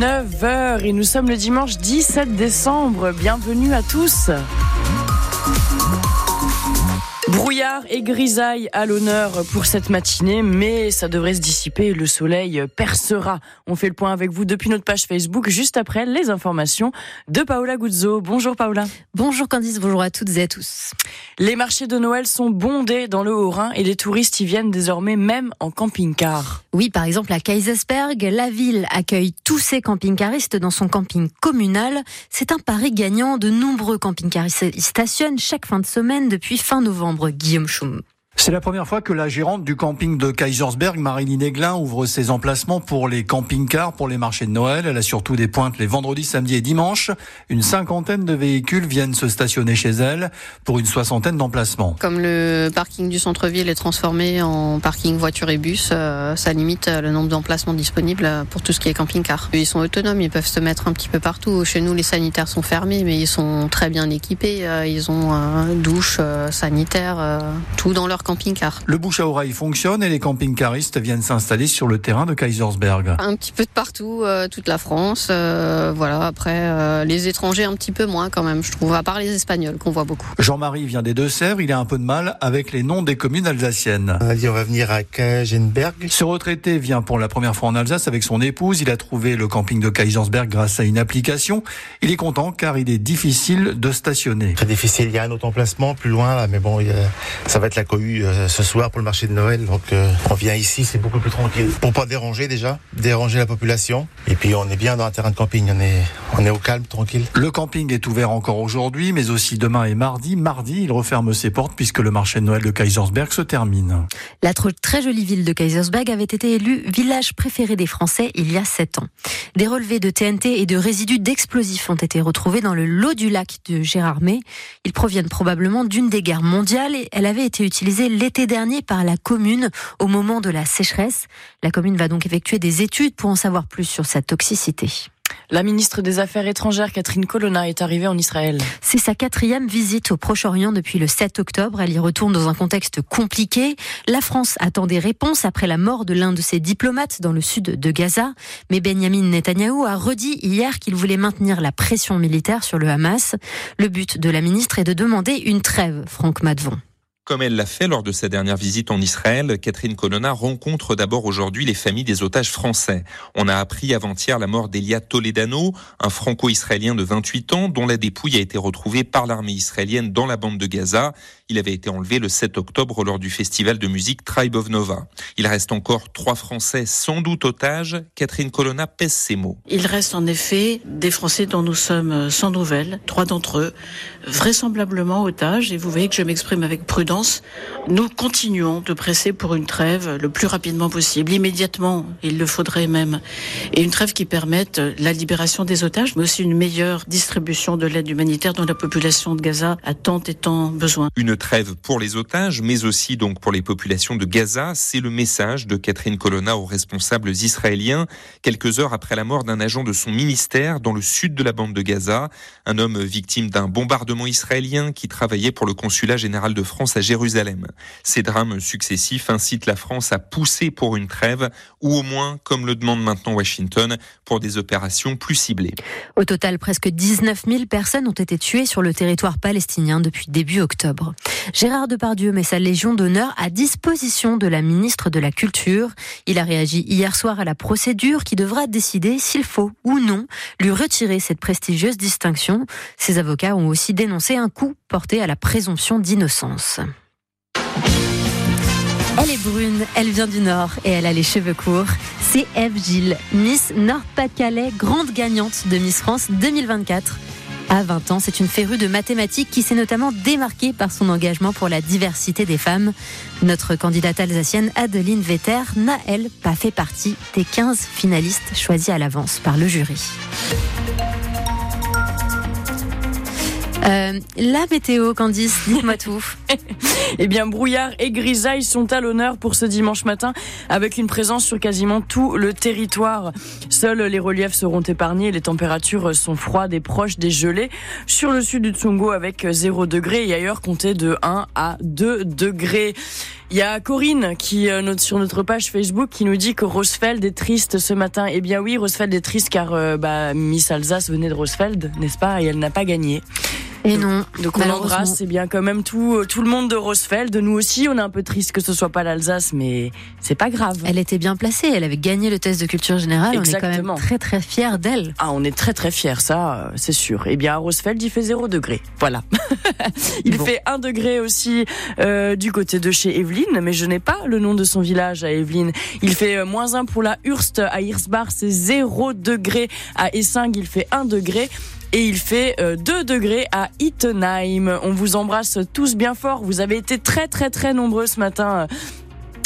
9h et nous sommes le dimanche 17 décembre. Bienvenue à tous. Brouillard et grisaille à l'honneur pour cette matinée, mais ça devrait se dissiper, le soleil percera. On fait le point avec vous depuis notre page Facebook, juste après les informations de Paola Guzzo. Bonjour Paola. Bonjour Candice, bonjour à toutes et à tous. Les marchés de Noël sont bondés dans le Haut-Rhin et les touristes y viennent désormais même en camping-car. Oui, par exemple à Kaisersberg, la ville accueille tous ses camping-caristes dans son camping communal. C'est un pari gagnant, de nombreux camping-caristes y stationnent chaque fin de semaine depuis fin novembre. Guillaume Schum. C'est la première fois que la gérante du camping de Kaisersberg, Marilyn Aiglin, ouvre ses emplacements pour les camping-cars, pour les marchés de Noël. Elle a surtout des pointes les vendredis, samedis et dimanches. Une cinquantaine de véhicules viennent se stationner chez elle pour une soixantaine d'emplacements. Comme le parking du centre-ville est transformé en parking voiture et bus, euh, ça limite le nombre d'emplacements disponibles pour tout ce qui est camping-car. Ils sont autonomes, ils peuvent se mettre un petit peu partout. Chez nous, les sanitaires sont fermés, mais ils sont très bien équipés. Euh, ils ont euh, douche, sanitaire, tout dans leur camping-car. Le bouche à oreille fonctionne et les camping-caristes viennent s'installer sur le terrain de Kaisersberg. Un petit peu de partout, euh, toute la France. Euh, voilà. Après, euh, les étrangers un petit peu moins quand même, je trouve, à part les Espagnols qu'on voit beaucoup. Jean-Marie vient des Deux-Sèvres. Il a un peu de mal avec les noms des communes alsaciennes. On a dit on va venir à Kagenberg. Ce retraité vient pour la première fois en Alsace avec son épouse. Il a trouvé le camping de Kaisersberg grâce à une application. Il est content car il est difficile de stationner. Très difficile. Il y a un autre emplacement plus loin là, mais bon, ça va être la cohue euh, ce soir pour le marché de Noël. Donc euh, on vient ici, c'est beaucoup plus tranquille. Pour pas déranger déjà, déranger la population. Et puis on est bien dans un terrain de camping, on est, on est au calme, tranquille. Le camping est ouvert encore aujourd'hui, mais aussi demain et mardi. Mardi, il referme ses portes puisque le marché de Noël de Kaisersberg se termine. La très jolie ville de Kaisersberg avait été élue village préféré des Français il y a sept ans. Des relevés de TNT et de résidus d'explosifs ont été retrouvés dans le lot du lac de Gérardmer. Ils proviennent probablement d'une des guerres mondiales et elle avait été utilisée l'été dernier par la commune au moment de la sécheresse. La commune va donc effectuer des études pour en savoir plus sur sa toxicité. La ministre des Affaires étrangères, Catherine Colonna, est arrivée en Israël. C'est sa quatrième visite au Proche-Orient depuis le 7 octobre. Elle y retourne dans un contexte compliqué. La France attend des réponses après la mort de l'un de ses diplomates dans le sud de Gaza. Mais Benjamin Netanyahou a redit hier qu'il voulait maintenir la pression militaire sur le Hamas. Le but de la ministre est de demander une trêve, Franck Madvon. Comme elle l'a fait lors de sa dernière visite en Israël, Catherine Colonna rencontre d'abord aujourd'hui les familles des otages français. On a appris avant-hier la mort d'Elia Toledano, un franco-israélien de 28 ans dont la dépouille a été retrouvée par l'armée israélienne dans la bande de Gaza. Il avait été enlevé le 7 octobre lors du festival de musique Tribe of Nova. Il reste encore trois Français sans doute otages. Catherine Colonna pèse ses mots. Il reste en effet des Français dont nous sommes sans nouvelles, trois d'entre eux, vraisemblablement otages, et vous voyez que je m'exprime avec prudence nous continuons de presser pour une trêve le plus rapidement possible, immédiatement, il le faudrait même, et une trêve qui permette la libération des otages, mais aussi une meilleure distribution de l'aide humanitaire dont la population de Gaza a tant et tant besoin. Une trêve pour les otages, mais aussi donc pour les populations de Gaza, c'est le message de Catherine Colonna aux responsables israéliens, quelques heures après la mort d'un agent de son ministère dans le sud de la bande de Gaza, un homme victime d'un bombardement israélien qui travaillait pour le consulat général de France à Jérusalem. Ces drames successifs incitent la France à pousser pour une trêve ou au moins, comme le demande maintenant Washington, pour des opérations plus ciblées. Au total, presque 19 000 personnes ont été tuées sur le territoire palestinien depuis début octobre. Gérard Depardieu met sa Légion d'honneur à disposition de la ministre de la Culture. Il a réagi hier soir à la procédure qui devra décider s'il faut ou non lui retirer cette prestigieuse distinction. Ses avocats ont aussi dénoncé un coup porté à la présomption d'innocence. Elle est brune, elle vient du Nord et elle a les cheveux courts. C'est Eve Gilles, Miss Nord-Pas-de-Calais, grande gagnante de Miss France 2024. À 20 ans, c'est une férue de mathématiques qui s'est notamment démarquée par son engagement pour la diversité des femmes. Notre candidate alsacienne Adeline Vetter n'a, elle, pas fait partie des 15 finalistes choisis à l'avance par le jury. Euh, la météo, Candice, dites-moi tout. eh bien, brouillard et grisaille sont à l'honneur pour ce dimanche matin, avec une présence sur quasiment tout le territoire. Seuls les reliefs seront épargnés, les températures sont froides et proches des gelées. Sur le sud du Tsongo, avec 0 degré et ailleurs, comptez de 1 à 2 degrés. Il y a Corinne qui euh, note sur notre page Facebook qui nous dit que Rosfeld est triste ce matin. Eh bien oui, Rosfeld est triste car euh, bah, Miss Alsace venait de Rosfeld, n'est-ce pas Et elle n'a pas gagné. Et non. Donc on embrasse, c'est bien quand même tout, euh, tout le monde de Rosfeld. Nous aussi, on est un peu triste que ce soit pas l'Alsace, mais c'est pas grave. Elle était bien placée, elle avait gagné le test de culture générale. Exactement. On est quand même très très fiers d'elle. Ah, on est très très fiers, ça, euh, c'est sûr. Eh bien, à Rosfeld, il fait 0 degré. Voilà. il Bon. fait 1 degré aussi euh, du côté de chez Evelyne, mais je n'ai pas le nom de son village à Evelyne. Il fait euh, moins 1 pour la Hurst à Hirsbach, c'est 0 degré. À Essing, il fait 1 degré. Et il fait euh, 2 degrés à Ittenheim. On vous embrasse tous bien fort. Vous avez été très très très nombreux ce matin. euh,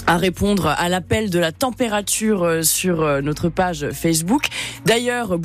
à répondre à l'appel de la température euh, sur euh, notre page Facebook. D'ailleurs,